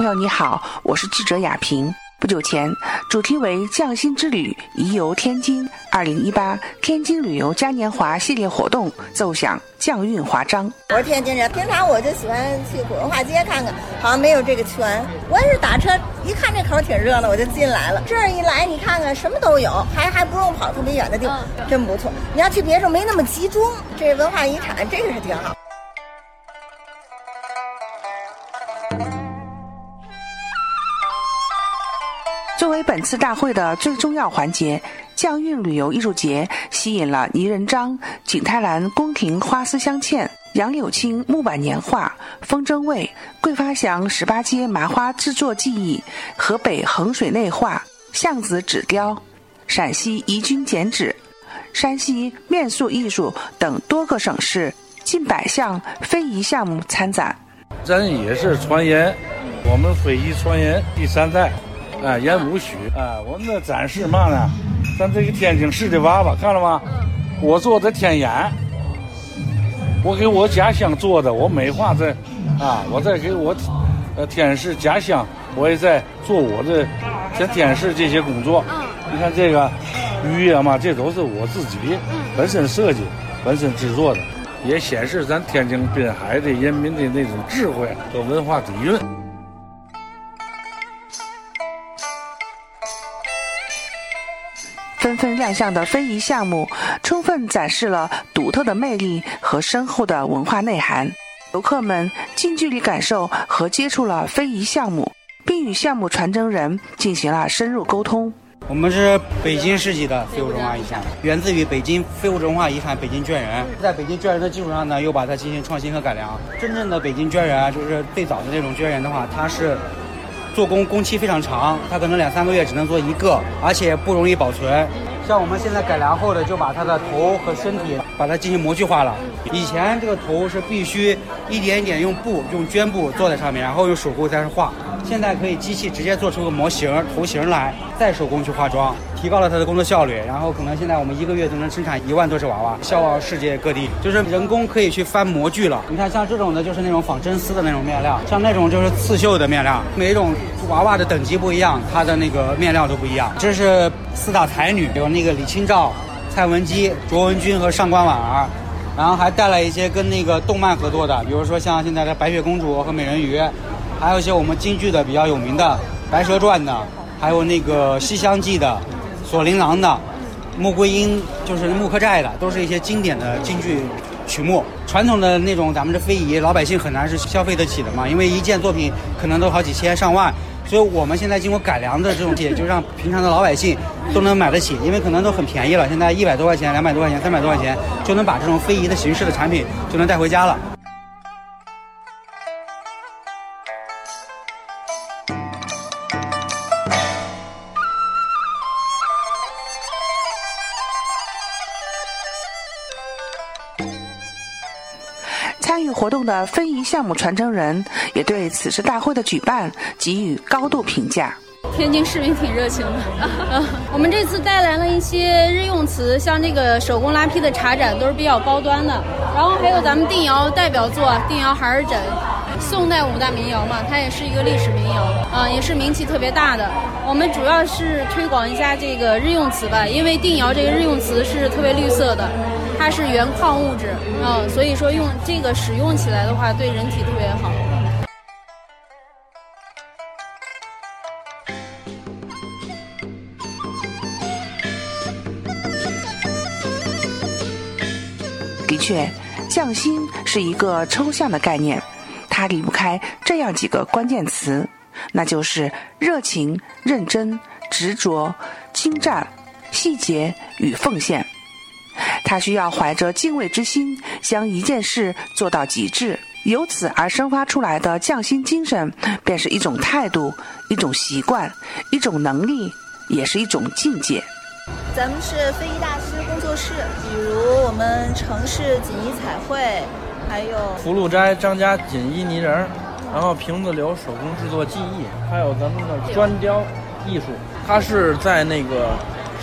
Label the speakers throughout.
Speaker 1: 朋友你好，我是记者雅萍。不久前，主题为“匠心之旅，宜游天津”二零一八天津旅游嘉年华系列活动奏响匠韵华章。
Speaker 2: 我是天津人，平常我就喜欢去古文化街看看，好像没有这个圈。我也是打车，一看这口挺热闹，我就进来了。这儿一来，你看看什么都有，还还不用跑特别远的地方，真不错。你要去别处没那么集中，这文化遗产这个是挺好。
Speaker 1: 本次大会的最重要环节，匠韵旅游艺术节吸引了倪仁章、景泰蓝宫廷花丝镶嵌、杨柳青木板年画、风筝卫、桂发祥十八街麻花制作技艺、河北衡水内画、巷子纸雕、陕西宜君剪纸、山西面塑艺术等多个省市近百项非遗项目参展。
Speaker 3: 咱也是传言，我们非遗传言第三代。啊，演武须啊！我们的展示嘛呢？咱这个天津市的娃娃看了吗？我做的天眼，我给我家乡做的，我美化在啊！我在给我呃天市家乡，我也在做我的在天市这些工作。你看这个鱼啊嘛，这都是我自己本身设计、本身制作的，也显示咱天津滨海的人民的那种智慧和文化底蕴。
Speaker 1: 纷亮相的非遗项目，充分展示了独特的魅力和深厚的文化内涵。游客们近距离感受和接触了非遗项目，并与项目传承人进行了深入沟通。
Speaker 4: 我们是北京市级的非物质文化遗产，源自于北京非物质文化遗产北京绢人，在北京绢人的基础上呢，又把它进行创新和改良。真正的北京绢人啊，就是最早的那种绢人的话，它是。做工工期非常长，它可能两三个月只能做一个，而且不容易保存。像我们现在改良后的，就把它的头和身体把它进行模具化了。以前这个头是必须一点一点用布、用绢布做在上面，然后用手工再是画。现在可以机器直接做出个模型、头型来，再手工去化妆，提高了它的工作效率。然后可能现在我们一个月都能生产一万多只娃娃，销往世界各地。就是人工可以去翻模具了。你看，像这种的，就是那种仿真丝的那种面料；像那种就是刺绣的面料。每一种娃娃的等级不一样，它的那个面料都不一样。这是四大才女，有那个李清照、蔡文姬、卓文君和上官婉儿。然后还带来一些跟那个动漫合作的，比如说像现在的白雪公主和美人鱼。还有一些我们京剧的比较有名的《白蛇传》的，还有那个《西厢记》的，《锁麟囊》的，《穆桂英》就是穆克寨的，都是一些经典的京剧曲目。传统的那种咱们的非遗，老百姓很难是消费得起的嘛，因为一件作品可能都好几千上万。所以我们现在经过改良的这种也就让平常的老百姓都能买得起，因为可能都很便宜了。现在一百多块钱、两百多块钱、三百多块钱就能把这种非遗的形式的产品就能带回家了。
Speaker 1: 参与活动的非遗项目传承人也对此次大会的举办给予高度评价。
Speaker 5: 天津市民挺热情的，我们这次带来了一些日用瓷，像这个手工拉坯的茶盏都是比较高端的，然后还有咱们定窑代表作定窑孩儿枕，宋代五大名窑嘛，它也是一个历史名窑，啊，也是名气特别大的。我们主要是推广一下这个日用瓷吧，因为定窑这个日用瓷是特别绿色的。它是原矿物质，嗯，所以说用这个使用起来的话，对人体特别好。
Speaker 1: 的确，匠心是一个抽象的概念，它离不开这样几个关键词，那就是热情、认真、执着、精湛、细节与奉献。他需要怀着敬畏之心，将一件事做到极致，由此而生发出来的匠心精神，便是一种态度，一种习惯，一种能力，也是一种境界。
Speaker 2: 咱们是非遗大师工作室，比如我们城市锦衣彩绘，还有
Speaker 6: 福禄斋张家锦衣泥人，然后瓶子流手工制作技艺，还有咱们的砖雕艺术，它是在那个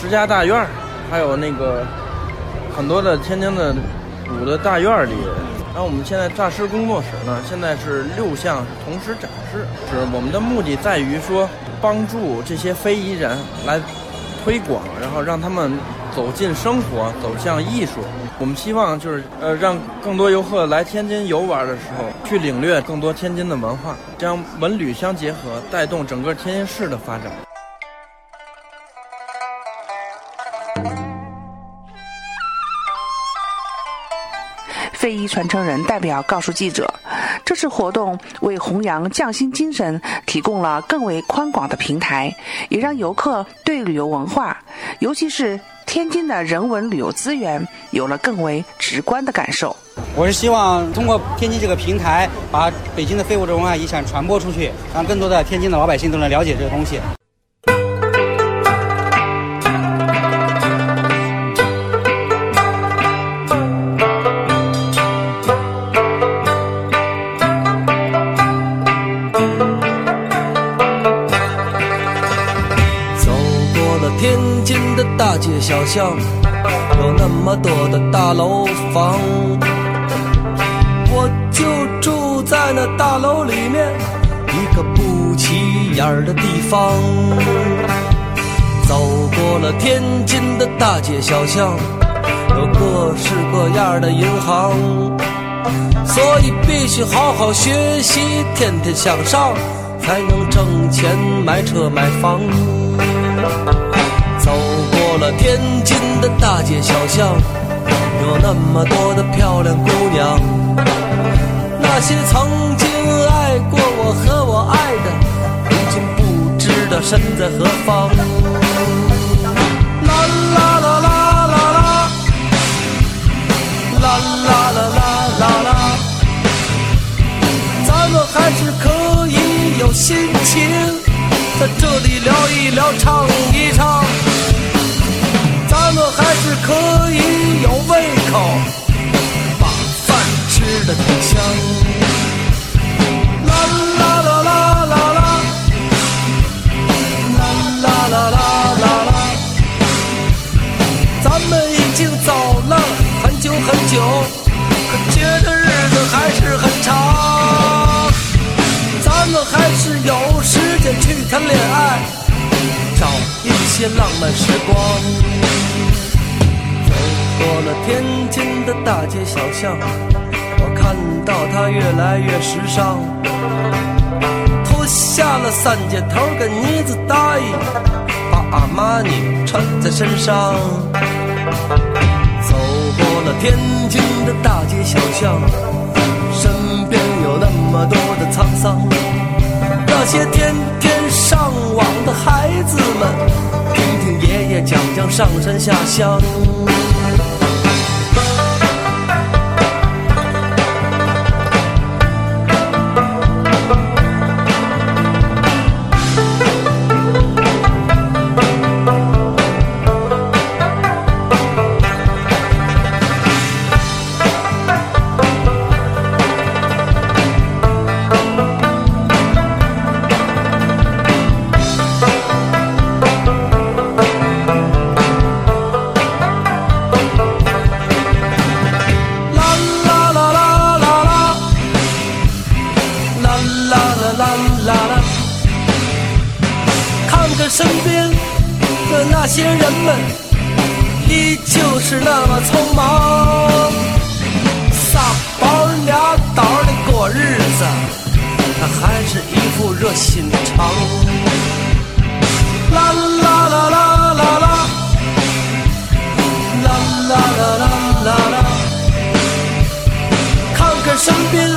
Speaker 6: 石家大院还有那个。很多的天津的古的大院里然后我们现在诈尸工作室呢，现在是六项同时展示，是我们的目的在于说帮助这些非遗人来推广，然后让他们走进生活，走向艺术。我们希望就是呃，让更多游客来天津游玩的时候，去领略更多天津的文化，将文旅相结合，带动整个天津市的发展。
Speaker 1: 非遗传承人代表告诉记者，这次活动为弘扬匠心精神提供了更为宽广的平台，也让游客对旅游文化，尤其是天津的人文旅游资源，有了更为直观的感受。
Speaker 4: 我是希望通过天津这个平台，把北京的非物质文化遗产传播出去，让更多的天津的老百姓都能了解这个东西。
Speaker 7: 街小巷，有那么多的大楼房，我就住在那大楼里面一个不起眼的地方。走过了天津的大街小巷，有各式各样的银行，所以必须好好学习，天天向上，才能挣钱买车买房。天津的大街小巷，有那么多的漂亮姑娘，那些曾经爱过我和我爱的，如今不知道身在何方。啦啦啦啦啦啦，啦啦啦啦啦啦，咱们还是可以有心情，在这里聊一聊，唱一唱。是可以有胃口，把饭吃的挺香。啦啦啦啦啦啦，啦啦啦啦啦啦，咱们已经走了很久很久，可觉得日子还是很长。咱们还是有时间去谈恋爱，找一些浪漫时光。过了天津的大街小巷，我看到它越来越时尚。脱下了三件头跟呢子大衣，把阿玛尼穿在身上。走过了天津的大街小巷，身边有那么多的沧桑。那些天天上网的孩子们，听听爷爷讲讲上山下乡。是那么匆忙，仨包俩倒的过日子，他还是一副热心肠。啦啦啦啦啦啦，啦啦啦啦啦啦。看看身边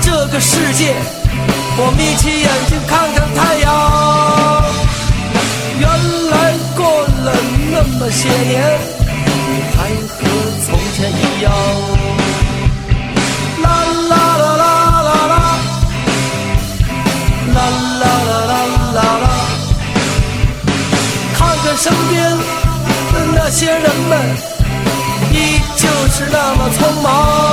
Speaker 7: 这个世界，我眯起眼睛看看太阳。原来过了那么些年，要。啦啦啦啦啦啦，啦啦啦啦啦啦。看看身边的那些人们。依旧是那么匆忙。